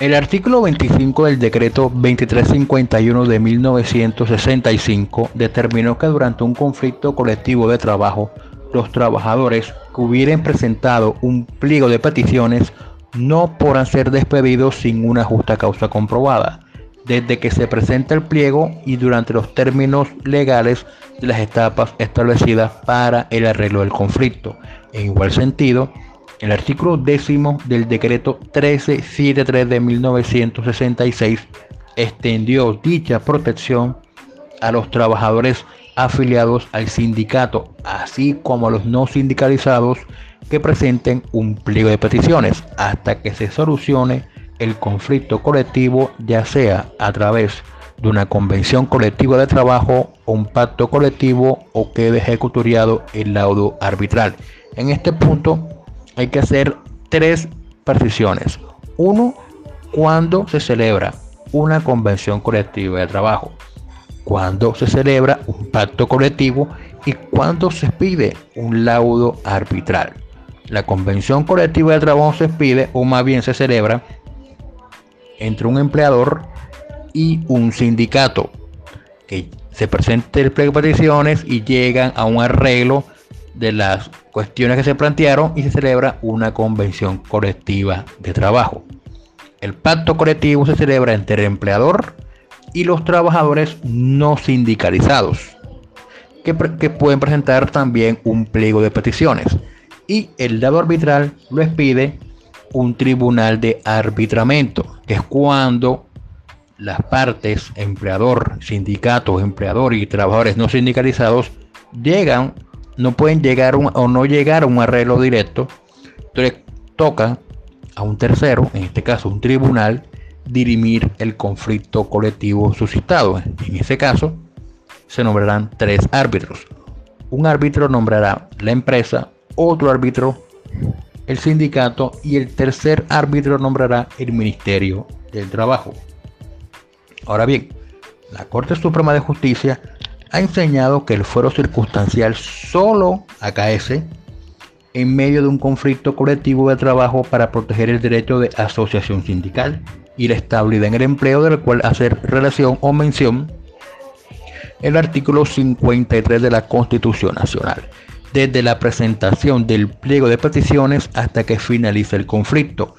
El artículo 25 del decreto 2351 de 1965 determinó que durante un conflicto colectivo de trabajo, los trabajadores que hubieran presentado un pliego de peticiones no podrán ser despedidos sin una justa causa comprobada, desde que se presenta el pliego y durante los términos legales de las etapas establecidas para el arreglo del conflicto. En igual sentido, el artículo décimo del decreto 1373 de 1966 extendió dicha protección a los trabajadores afiliados al sindicato, así como a los no sindicalizados que presenten un pliego de peticiones hasta que se solucione el conflicto colectivo, ya sea a través de una convención colectiva de trabajo un pacto colectivo o quede ejecutoriado el laudo arbitral. En este punto hay que hacer tres precisiones. Uno, cuando se celebra una convención colectiva de trabajo, cuando se celebra un pacto colectivo y cuando se pide un laudo arbitral. La convención colectiva de trabajo se pide o más bien se celebra entre un empleador y un sindicato que se presente el pliego de peticiones y llegan a un arreglo de las cuestiones que se plantearon y se celebra una convención colectiva de trabajo. El pacto colectivo se celebra entre el empleador y los trabajadores no sindicalizados, que, pueden presentar también un pliego de peticiones. Y el dado arbitral lo expide un tribunal de arbitramiento, que es cuando las partes, empleador, sindicato, empleador y trabajadores no sindicalizados, llegan no pueden llegar o no llegar a un arreglo directo, entonces toca a un tercero, en este caso un tribunal, dirimir el conflicto colectivo suscitado. En ese caso, se nombrarán tres árbitros. Un árbitro nombrará la empresa, otro árbitro el sindicato y el tercer árbitro nombrará el Ministerio del Trabajo. Ahora bien, la Corte Suprema de Justicia ha enseñado que el fuero circunstancial solo acaece en medio de un conflicto colectivo de trabajo para proteger el derecho de asociación sindical y la estabilidad en el empleo del cual hacer relación o mención el artículo 53 de la Constitución Nacional, desde la presentación del pliego de peticiones hasta que finalice el conflicto,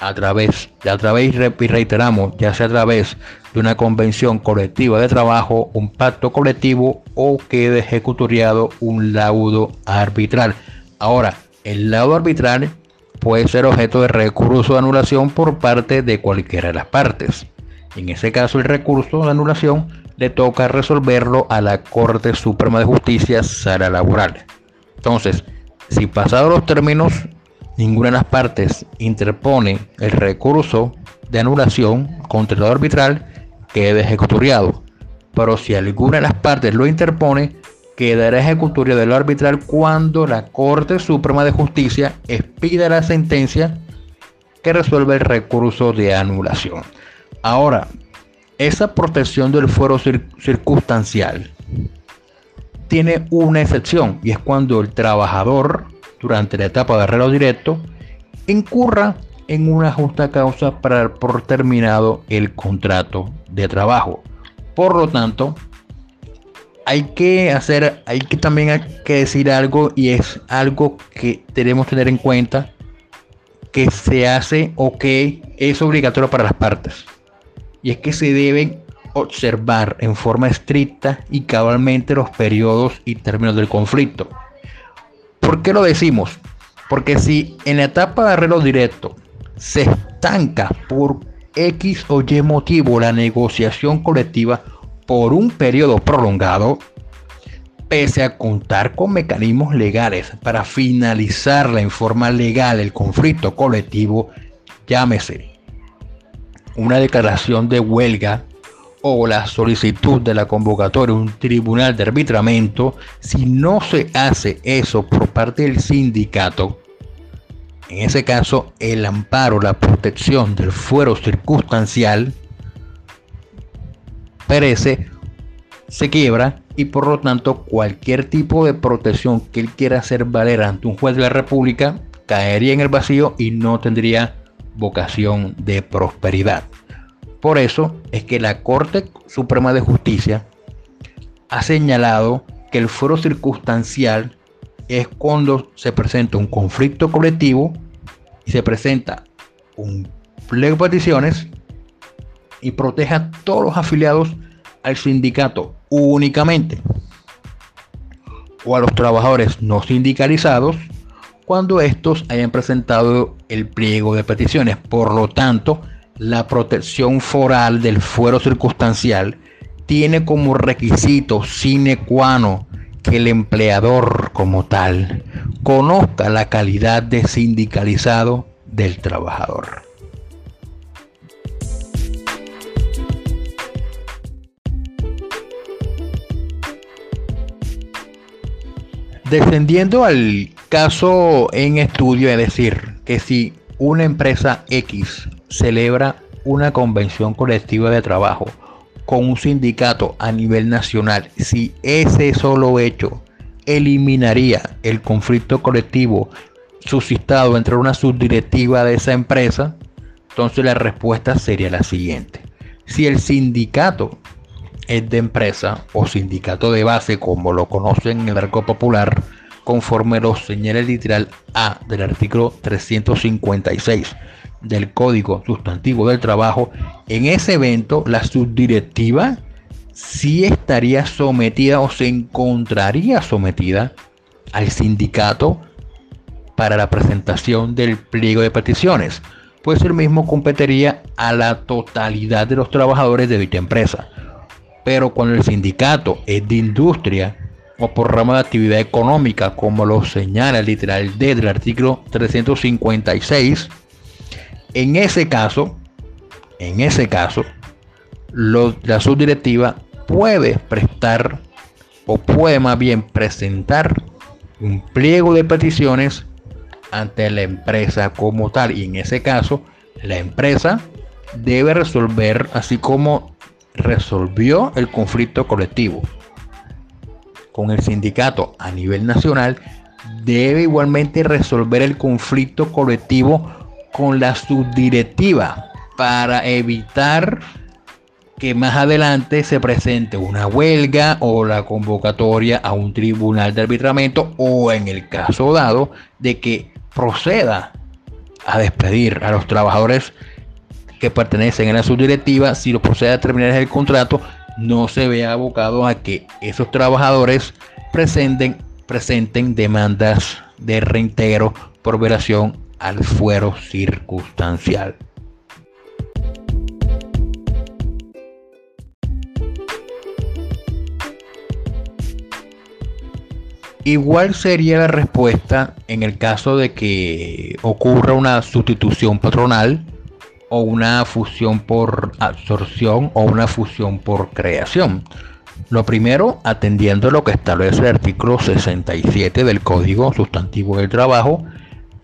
a través, a través, y reiteramos, ya sea a través de una convención colectiva de trabajo, un pacto colectivo o quede ejecutoriado un laudo arbitral. Ahora, el laudo arbitral puede ser objeto de recurso de anulación por parte de cualquiera de las partes. En ese caso, el recurso de anulación le toca resolverlo a la Corte Suprema de Justicia Sala Laboral. Entonces, si pasados los términos ninguna de las partes interpone el recurso de anulación contra el arbitral, queda ejecutoriado. Pero si alguna de las partes lo interpone, quedará ejecutorio de lo arbitral cuando la Corte Suprema de Justicia expida la sentencia que resuelve el recurso de anulación. Ahora, esa protección del fuero circunstancial tiene una excepción y es cuando el trabajador durante la etapa de arreglo directo incurra en una justa causa para dar por terminado el contrato de trabajo. Por lo tanto, hay que hacer, hay que también hay que decir algo y es algo que debemos tener en cuenta que se hace o que es obligatorio para las partes. Y es que se deben observar en forma estricta y cabalmente los periodos y términos del conflicto. ¿Por qué lo decimos? Porque si en la etapa de arreglo directo se estanca por X o Y motivo la negociación colectiva por un periodo prolongado, pese a contar con mecanismos legales para finalizarla en forma legal el conflicto colectivo, llámese una declaración de huelga o la solicitud de la convocatoria de un tribunal de arbitramiento, si no se hace eso por parte del sindicato, en ese caso el amparo, la protección del fuero circunstancial perece, se quiebra y por lo tanto cualquier tipo de protección que él quiera hacer valer ante un juez de la República caería en el vacío y no tendría vocación de prosperidad. Por eso es que la Corte Suprema de Justicia ha señalado que el fuero circunstancial es cuando se presenta un conflicto colectivo y se presenta un pliego de peticiones y protege a todos los afiliados al sindicato únicamente o a los trabajadores no sindicalizados cuando estos hayan presentado el pliego de peticiones. Por lo tanto, la protección foral del fuero circunstancial tiene como requisito sine qua non que el empleador como tal conozca la calidad de sindicalizado del trabajador. Descendiendo al caso en estudio, es decir, que si una empresa X celebra una convención colectiva de trabajo con un sindicato a nivel nacional, si ese solo hecho eliminaría el conflicto colectivo suscitado entre una subdirectiva de esa empresa, entonces la respuesta sería la siguiente. Si el sindicato es de empresa o sindicato de base, como lo conocen en el arco popular, conforme los señales literal A del artículo 356 del Código Sustantivo del Trabajo, en ese evento la subdirectiva sí estaría sometida o se encontraría sometida al sindicato para la presentación del pliego de peticiones, pues el mismo competiría a la totalidad de los trabajadores de dicha empresa. Pero cuando el sindicato es de industria o por rama de actividad económica, como lo señala literal D del artículo 356, en ese caso, en ese caso, la subdirectiva puede prestar o puede más bien presentar un pliego de peticiones ante la empresa como tal. Y en ese caso la empresa debe resolver así como resolvió el conflicto colectivo con el sindicato a nivel nacional, debe igualmente resolver el conflicto colectivo con la subdirectiva para evitar que más adelante se presente una huelga o la convocatoria a un tribunal de arbitramiento o en el caso dado de que proceda a despedir a los trabajadores que pertenecen a la subdirectiva, si lo procede a terminar el contrato, no se vea abocado a que esos trabajadores presenten, demandas de reintegro por violación al fuero circunstancial. Igual sería la respuesta en el caso de que ocurra una sustitución patronal o una fusión por absorción o una fusión por creación. Lo primero, atendiendo lo que establece el artículo 67 del Código Sustantivo del Trabajo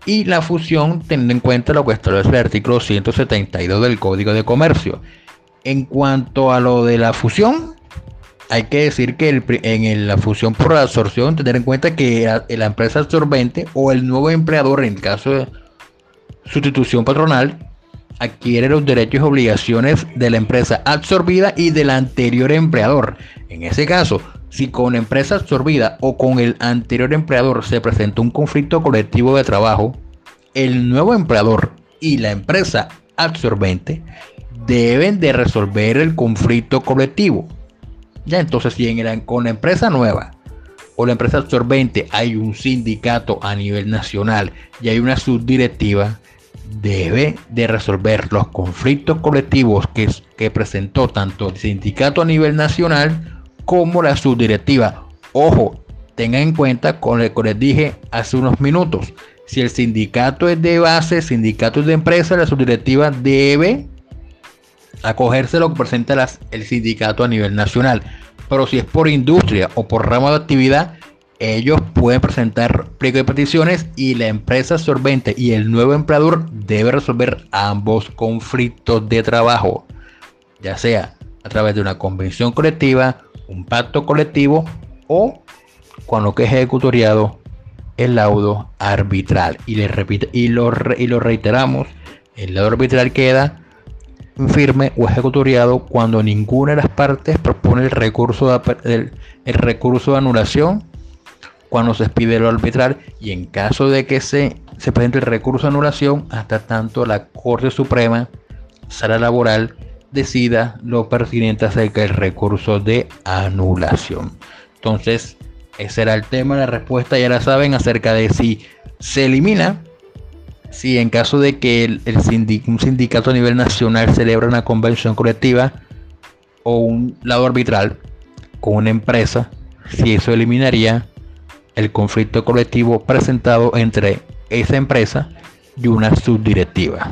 y la fusión teniendo en cuenta lo que establece el artículo 172 del Código de Comercio. En cuanto a lo de la fusión, hay que decir que en la fusión por absorción, tener en cuenta que la empresa absorbente o el nuevo empleador, en el caso de sustitución patronal, adquiere los derechos y obligaciones de la empresa absorbida y del anterior empleador. En ese caso, si con la empresa absorbida o con el anterior empleador se presentó un conflicto colectivo de trabajo, el nuevo empleador y la empresa absorbente deben de resolver el conflicto colectivo. Ya entonces, si en con la empresa nueva o la empresa absorbente hay un sindicato a nivel nacional y hay una subdirectiva, debe de resolver los conflictos colectivos que, presentó tanto el sindicato a nivel nacional como la subdirectiva. Ojo, tengan en cuenta con lo que les dije hace unos minutos. Si el sindicato es de base, sindicato es de empresa, la subdirectiva debe acogerse a lo que presenta el sindicato a nivel nacional. Pero si es por industria o por rama de actividad, ellos pueden presentar pliego de peticiones y la empresa absorbente y el nuevo empleador debe resolver ambos conflictos de trabajo, ya sea a través de una convención colectiva, un pacto colectivo o cuando que es ejecutoriado el laudo arbitral. Y, le y, lo, y lo reiteramos El lado arbitral queda firme o ejecutoriado cuando ninguna de las partes propone el recurso de, el, recurso de anulación cuando se expide lo arbitral y en caso de que se, se presente el recurso de anulación hasta tanto la Corte Suprema, Sala Laboral, decida lo pertinente acerca del recurso de anulación. Entonces, ese era el tema, la respuesta ya la saben acerca de si se elimina si en caso de que un sindicato a nivel nacional celebra una convención colectiva o un lado arbitral con una empresa, si eso eliminaría el conflicto colectivo presentado entre esa empresa y una subdirectiva.